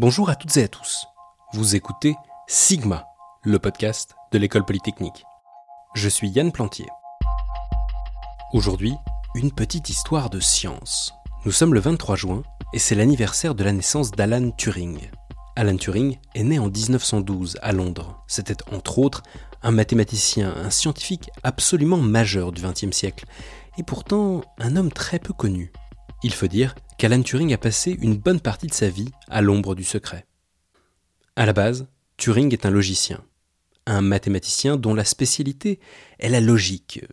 Bonjour à toutes et à tous. Vous écoutez Sigma, le podcast de l'école polytechnique. Je suis Yann Plantier. Aujourd'hui, une petite histoire de science. Nous sommes le 23 juin et c'est l'anniversaire de la naissance d'Alan Turing. Alan Turing est né en 1912 à Londres. C'était entre autres un mathématicien, un scientifique absolument majeur du XXe siècle, et pourtant un homme très peu connu. Il faut dire qu'Alan Turing a passé une bonne partie de sa vie à l'ombre du secret. À la base, Turing est un logicien, un mathématicien dont la spécialité est la logique.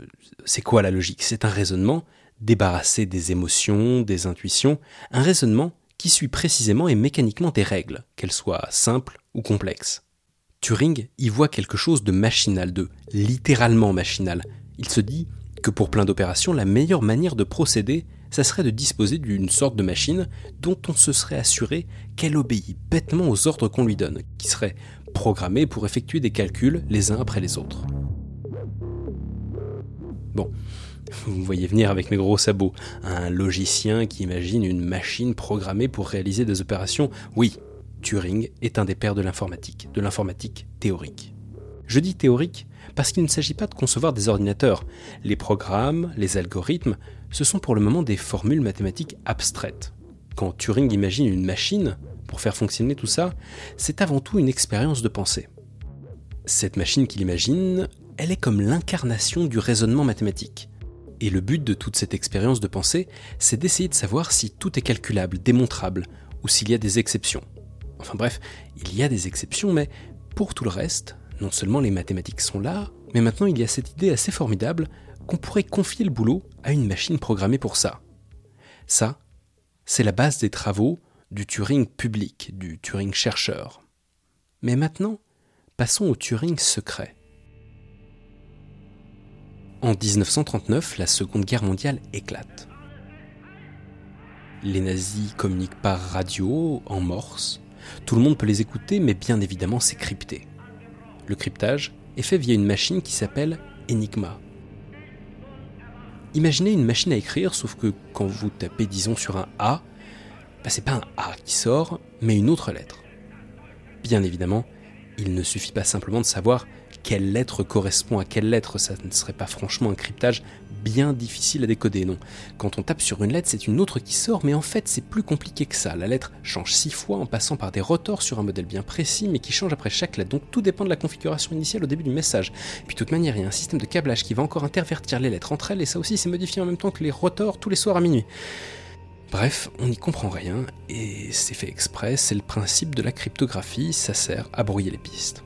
C'est quoi la logique? C'est un raisonnement débarrassé des émotions, des intuitions, un raisonnement qui suit précisément et mécaniquement des règles, qu'elles soient simples ou complexes. Turing y voit quelque chose de machinal, de littéralement machinal. Il se dit que pour plein d'opérations, la meilleure manière de procéder, ça serait de disposer d'une sorte de machine dont on se serait assuré qu'elle obéit bêtement aux ordres qu'on lui donne, qui serait programmée pour effectuer des calculs les uns après les autres. Bon, vous me voyez venir avec mes gros sabots. Un logicien qui imagine une machine programmée pour réaliser des opérations, oui, Turing est un des pères de l'informatique, de l'informatique théorique. Je dis théorique parce qu'il ne s'agit pas de concevoir des ordinateurs. Les programmes, les algorithmes, ce sont pour le moment des formules mathématiques abstraites. Quand Turing imagine une machine pour faire fonctionner tout ça, c'est avant tout une expérience de pensée. Cette machine qu'il imagine, elle est comme l'incarnation du raisonnement mathématique. Et le but de toute cette expérience de pensée, c'est d'essayer de savoir si tout est calculable, démontrable, ou s'il y a des exceptions. Enfin bref, il y a des exceptions, mais pour tout le reste, non seulement les mathématiques sont là, mais maintenant il y a cette idée assez formidable qu'on pourrait confier le boulot à une machine programmée pour ça. Ça, c'est la base des travaux du Turing public, du Turing chercheur. Mais maintenant, passons au Turing secret. En 1939, la Seconde Guerre mondiale éclate. Les nazis communiquent par radio, en morse. Tout le monde peut les écouter, mais bien évidemment c'est crypté. Le cryptage est fait via une machine qui s'appelle Enigma. Imaginez une machine à écrire, sauf que quand vous tapez disons sur un A, bah, c'est pas un A qui sort, mais une autre lettre. Bien évidemment, il ne suffit pas simplement de savoir quelle lettre correspond à quelle lettre, ça ne serait pas franchement un cryptage bien difficile à décoder, non. Quand on tape sur une lettre, c'est une autre qui sort, mais en fait c'est plus compliqué que ça. La lettre change six fois en passant par des rotors sur un modèle bien précis, mais qui change après chaque lettre, donc tout dépend de la configuration initiale au début du message. Puis de toute manière, il y a un système de câblage qui va encore intervertir les lettres entre elles, et ça aussi c'est modifié en même temps que les rotors tous les soirs à minuit. Bref, on n'y comprend rien, et c'est fait exprès, c'est le principe de la cryptographie, ça sert à brouiller les pistes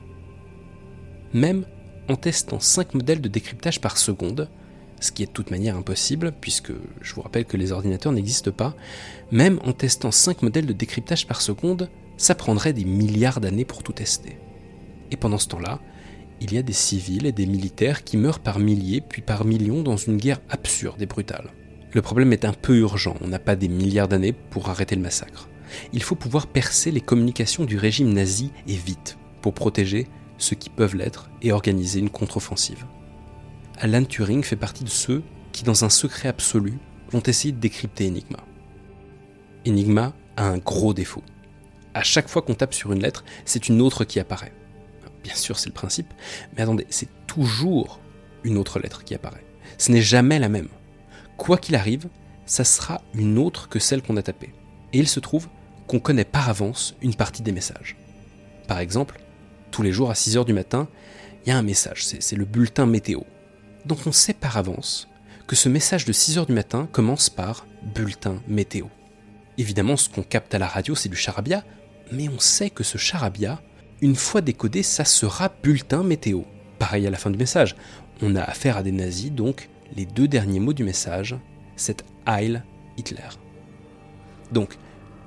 même en testant 5 modèles de décryptage par seconde, ce qui est de toute manière impossible, puisque je vous rappelle que les ordinateurs n'existent pas, même en testant 5 modèles de décryptage par seconde, ça prendrait des milliards d'années pour tout tester. Et pendant ce temps-là, il y a des civils et des militaires qui meurent par milliers puis par millions dans une guerre absurde et brutale. Le problème est un peu urgent, on n'a pas des milliards d'années pour arrêter le massacre. Il faut pouvoir percer les communications du régime nazi et vite, pour protéger ceux qui peuvent l'être, et organiser une contre-offensive. Alan Turing fait partie de ceux qui, dans un secret absolu, vont essayer de décrypter Enigma. Enigma a un gros défaut. À chaque fois qu'on tape sur une lettre, c'est une autre qui apparaît. Bien sûr, c'est le principe, mais attendez, c'est toujours une autre lettre qui apparaît. Ce n'est jamais la même. Quoi qu'il arrive, ça sera une autre que celle qu'on a tapée. Et il se trouve qu'on connaît par avance une partie des messages. Par exemple, tous les jours à 6 heures du matin, il y a un message, c'est le bulletin météo. Donc on sait par avance que ce message de 6 heures du matin commence par bulletin météo. Évidemment, ce qu'on capte à la radio, c'est du charabia, mais on sait que ce charabia, une fois décodé, ça sera bulletin météo. Pareil à la fin du message. On a affaire à des nazis, donc les deux derniers mots du message, c'est Heil Hitler. Donc,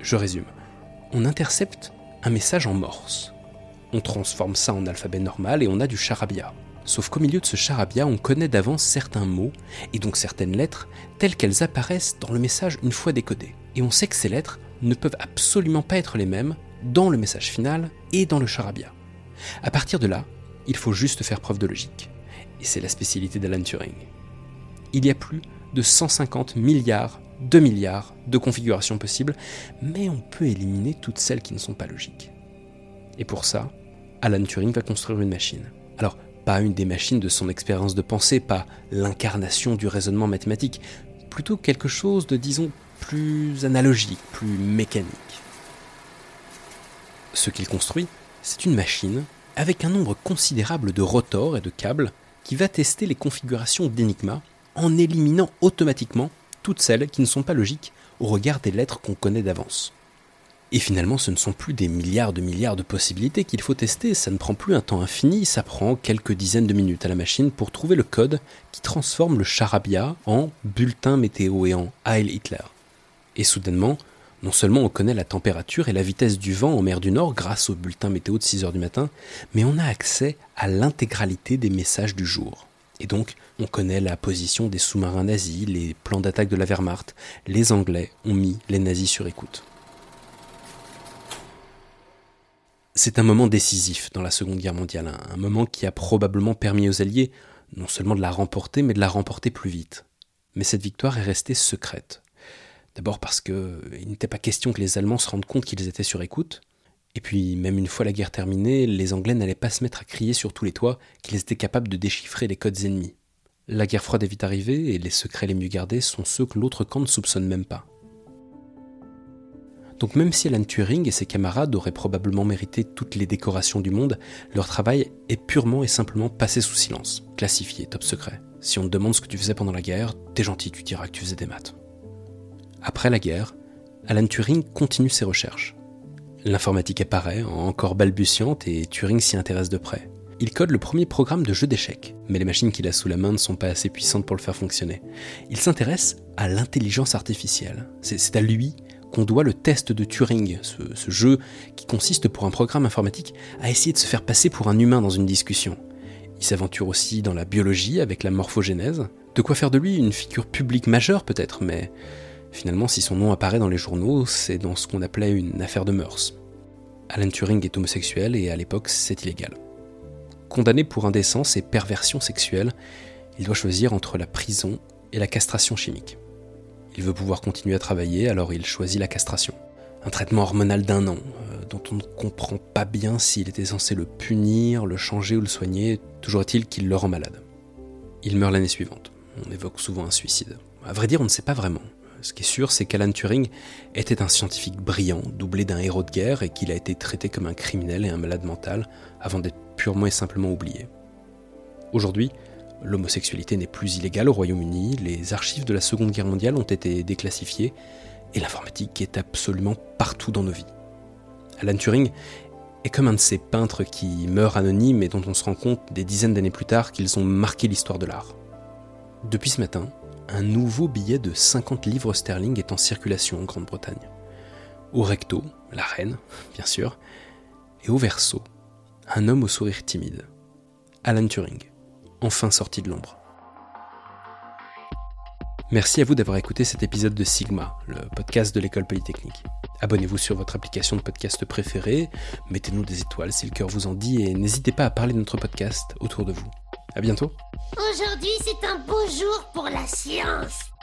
je résume. On intercepte un message en morse on transforme ça en alphabet normal et on a du charabia. Sauf qu'au milieu de ce charabia, on connaît d'avance certains mots, et donc certaines lettres, telles qu'elles apparaissent dans le message une fois décodé. Et on sait que ces lettres ne peuvent absolument pas être les mêmes dans le message final et dans le charabia. À partir de là, il faut juste faire preuve de logique. Et c'est la spécialité d'Alan Turing. Il y a plus de 150 milliards 2 milliards de configurations possibles, mais on peut éliminer toutes celles qui ne sont pas logiques. Et pour ça, Alan Turing va construire une machine. Alors, pas une des machines de son expérience de pensée, pas l'incarnation du raisonnement mathématique, plutôt quelque chose de, disons, plus analogique, plus mécanique. Ce qu'il construit, c'est une machine avec un nombre considérable de rotors et de câbles qui va tester les configurations d'Enigma en éliminant automatiquement toutes celles qui ne sont pas logiques au regard des lettres qu'on connaît d'avance. Et finalement, ce ne sont plus des milliards de milliards de possibilités qu'il faut tester, ça ne prend plus un temps infini, ça prend quelques dizaines de minutes à la machine pour trouver le code qui transforme le charabia en bulletin météo et en Heil Hitler. Et soudainement, non seulement on connaît la température et la vitesse du vent en mer du Nord grâce au bulletin météo de 6 heures du matin, mais on a accès à l'intégralité des messages du jour. Et donc, on connaît la position des sous-marins nazis, les plans d'attaque de la Wehrmacht. Les Anglais ont mis les nazis sur écoute. C'est un moment décisif dans la Seconde Guerre mondiale, un moment qui a probablement permis aux Alliés non seulement de la remporter, mais de la remporter plus vite. Mais cette victoire est restée secrète. D'abord parce qu'il n'était pas question que les Allemands se rendent compte qu'ils étaient sur écoute, et puis, même une fois la guerre terminée, les Anglais n'allaient pas se mettre à crier sur tous les toits qu'ils étaient capables de déchiffrer les codes ennemis. La guerre froide est vite arrivée et les secrets les mieux gardés sont ceux que l'autre camp ne soupçonne même pas. Donc même si Alan Turing et ses camarades auraient probablement mérité toutes les décorations du monde, leur travail est purement et simplement passé sous silence, classifié, top secret. Si on te demande ce que tu faisais pendant la guerre, t'es gentil, tu diras que tu faisais des maths. Après la guerre, Alan Turing continue ses recherches. L'informatique apparaît, encore balbutiante, et Turing s'y intéresse de près. Il code le premier programme de jeu d'échecs, mais les machines qu'il a sous la main ne sont pas assez puissantes pour le faire fonctionner. Il s'intéresse à l'intelligence artificielle. C'est à lui qu'on doit le test de Turing, ce, jeu qui consiste pour un programme informatique à essayer de se faire passer pour un humain dans une discussion. Il s'aventure aussi dans la biologie avec la morphogénèse, de quoi faire de lui une figure publique majeure peut-être, mais Finalement, si son nom apparaît dans les journaux, c'est dans ce qu'on appelait une affaire de mœurs. Alan Turing est homosexuel et à l'époque, c'est illégal. Condamné pour indécence et perversion sexuelle, il doit choisir entre la prison et la castration chimique. Il veut pouvoir continuer à travailler, alors il choisit la castration. Un traitement hormonal d'un an, euh, dont on ne comprend pas bien s'il était censé le punir, le changer ou le soigner, toujours est-il qu'il le rend malade. Il meurt l'année suivante. On évoque souvent un suicide. À vrai dire, on ne sait pas vraiment. Ce qui est sûr, c'est qu'Alan Turing était un scientifique brillant, doublé d'un héros de guerre, et qu'il a été traité comme un criminel et un malade mental avant d'être purement et simplement oublié. Aujourd'hui, l'homosexualité n'est plus illégale au Royaume-Uni, les archives de la Seconde Guerre mondiale ont été déclassifiées, et l'informatique est absolument partout dans nos vies. Alan Turing est comme un de ces peintres qui meurent anonymes et dont on se rend compte des dizaines d'années plus tard qu'ils ont marqué l'histoire de l'art. Depuis ce matin, un nouveau billet de 50 livres sterling est en circulation en Grande-Bretagne. Au recto, la reine, bien sûr, et au verso, un homme au sourire timide, Alan Turing, enfin sorti de l'ombre. Merci à vous d'avoir écouté cet épisode de Sigma, le podcast de l'école polytechnique. Abonnez-vous sur votre application de podcast préférée, mettez-nous des étoiles si le cœur vous en dit et n'hésitez pas à parler de notre podcast autour de vous. À bientôt. Aujourd'hui, c'est un beau jour pour la science.